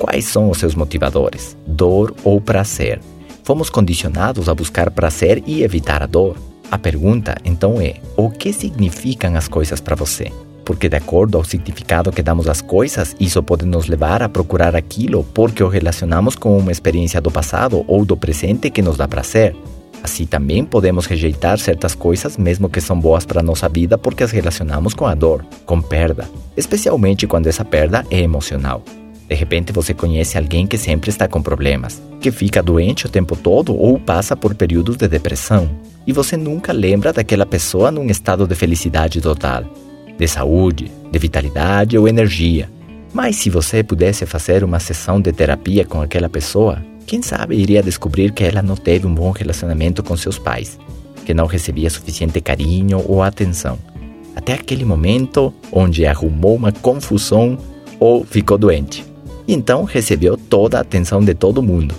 Quais são os seus motivadores? Dor ou prazer? Fomos condicionados a buscar prazer e evitar a dor. A pergunta então é: o que significam as coisas para você? Porque, de acordo ao significado que damos às coisas, isso pode nos levar a procurar aquilo porque o relacionamos com uma experiência do passado ou do presente que nos dá prazer. Assim também podemos rejeitar certas coisas, mesmo que são boas para nossa vida, porque as relacionamos com a dor, com perda, especialmente quando essa perda é emocional. De repente você conhece alguém que sempre está com problemas, que fica doente o tempo todo ou passa por períodos de depressão, e você nunca lembra daquela pessoa num estado de felicidade total, de saúde, de vitalidade ou energia. Mas se você pudesse fazer uma sessão de terapia com aquela pessoa, quem sabe iria descobrir que ela não teve um bom relacionamento com seus pais, que não recebia suficiente carinho ou atenção, até aquele momento onde arrumou uma confusão ou ficou doente. Então recebeu toda a atenção de todo mundo,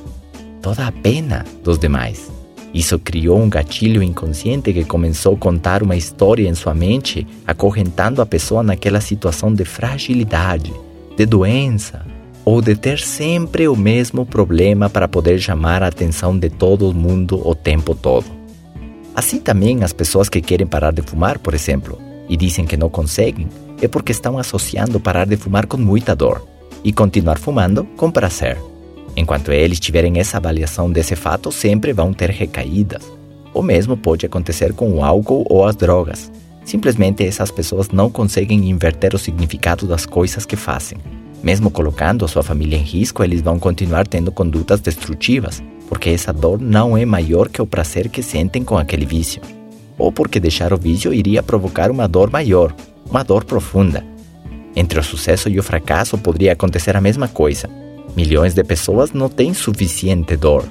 toda a pena dos demais. Isso criou um gatilho inconsciente que começou a contar uma história em sua mente, acorrentando a pessoa naquela situação de fragilidade, de doença, ou de ter sempre o mesmo problema para poder chamar a atenção de todo mundo o tempo todo. Assim também as pessoas que querem parar de fumar, por exemplo, e dizem que não conseguem, é porque estão associando parar de fumar com muita dor e continuar fumando com prazer. Enquanto eles tiverem essa avaliação desse fato, sempre vão ter recaídas. O mesmo pode acontecer com o álcool ou as drogas. Simplesmente essas pessoas não conseguem inverter o significado das coisas que fazem. Mesmo colocando sua família em risco, eles vão continuar tendo condutas destrutivas, porque essa dor não é maior que o prazer que sentem com aquele vício. Ou porque deixar o vício iria provocar uma dor maior, uma dor profunda. Entre o sucesso e o fracasso poderia acontecer a mesma coisa. Milhões de pessoas não têm suficiente dor.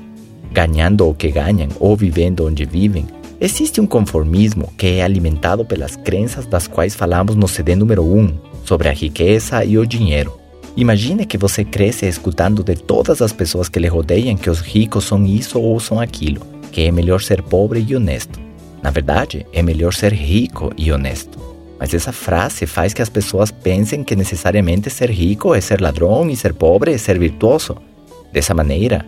Ganhando o que ganham ou vivendo onde vivem, existe um conformismo que é alimentado pelas crenças das quais falamos no CD número 1 sobre a riqueza e o dinheiro. Imagine que você cresce escutando de todas as pessoas que lhe rodeiam que os ricos são isso ou são aquilo, que é melhor ser pobre e honesto. Na verdade, é melhor ser rico e honesto. Mas essa frase faz que as pessoas pensem que necessariamente ser rico é ser ladrão e ser pobre é ser virtuoso. Dessa maneira,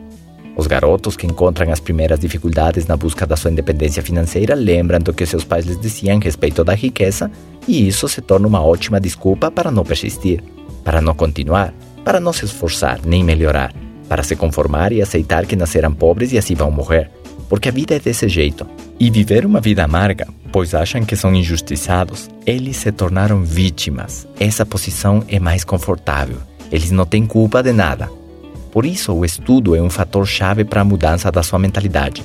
os garotos que encontram as primeiras dificuldades na busca da sua independência financeira lembram do que seus pais lhes diziam a respeito da riqueza e isso se torna uma ótima desculpa para não persistir para não continuar, para não se esforçar nem melhorar, para se conformar e aceitar que nasceram pobres e assim vão morrer, porque a vida é desse jeito. E viver uma vida amarga, pois acham que são injustiçados, eles se tornaram vítimas. Essa posição é mais confortável. Eles não têm culpa de nada. Por isso, o estudo é um fator chave para a mudança da sua mentalidade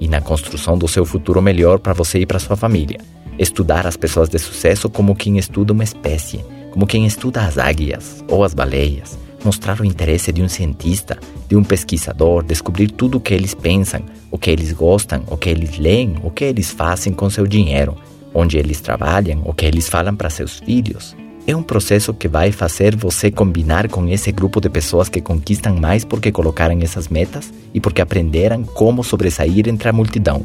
e na construção do seu futuro melhor para você e para sua família. Estudar as pessoas de sucesso como quem estuda uma espécie como quem estuda as águias ou as baleias, mostrar o interesse de um cientista, de um pesquisador, descobrir tudo o que eles pensam, o que eles gostam, o que eles leem, o que eles fazem com seu dinheiro, onde eles trabalham, o que eles falam para seus filhos. É um processo que vai fazer você combinar com esse grupo de pessoas que conquistam mais porque colocaram essas metas e porque aprenderam como sobressair entre a multidão,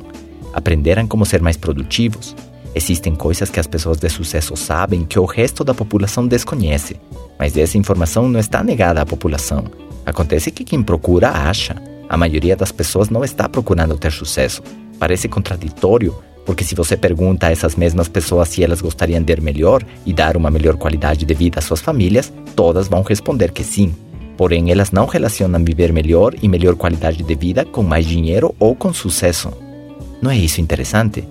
aprenderam como ser mais produtivos, Existem coisas que as pessoas de sucesso sabem que o resto da população desconhece, mas essa informação não está negada à população. Acontece que quem procura acha. A maioria das pessoas não está procurando ter sucesso. Parece contraditório, porque se você pergunta a essas mesmas pessoas se elas gostariam de ir melhor e dar uma melhor qualidade de vida às suas famílias, todas vão responder que sim. Porém, elas não relacionam viver melhor e melhor qualidade de vida com mais dinheiro ou com sucesso. Não é isso interessante?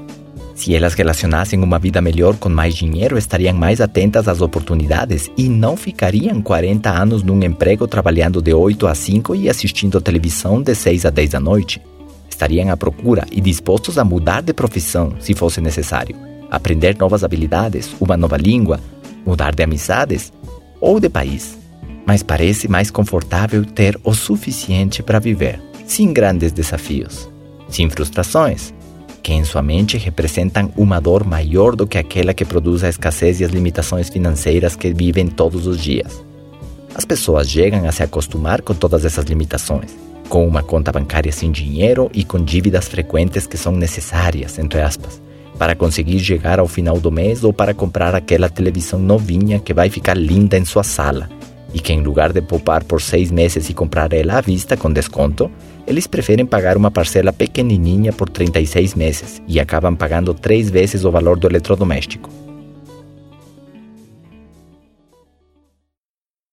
Se elas relacionassem uma vida melhor com mais dinheiro, estariam mais atentas às oportunidades e não ficariam 40 anos num emprego trabalhando de 8 a 5 e assistindo televisão de 6 a 10 da noite. Estariam à procura e dispostos a mudar de profissão se fosse necessário, aprender novas habilidades, uma nova língua, mudar de amizades ou de país. Mas parece mais confortável ter o suficiente para viver, sem grandes desafios, sem frustrações que em sua mente representam uma dor maior do que aquela que produz a escassez e as limitações financeiras que vivem todos os dias. As pessoas chegam a se acostumar com todas essas limitações, com uma conta bancária sem dinheiro e com dívidas frequentes que são necessárias, entre aspas, para conseguir chegar ao final do mês ou para comprar aquela televisão novinha que vai ficar linda em sua sala, e que, em lugar de poupar por seis meses e comprar ela à vista com desconto, eles preferem pagar uma parcela pequenininha por 36 meses e acabam pagando três vezes o valor do eletrodoméstico.